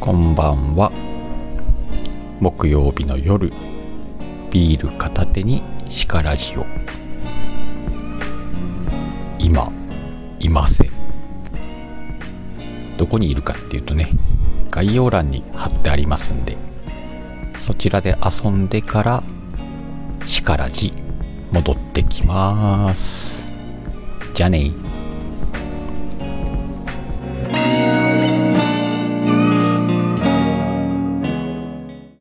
こんばんは。木曜日の夜ビール片手にシカラジオ。今いません。どこにいるかっていうとね概要欄に貼ってありますんでそちらで遊んでからシカラジ戻ってきます。じゃあね。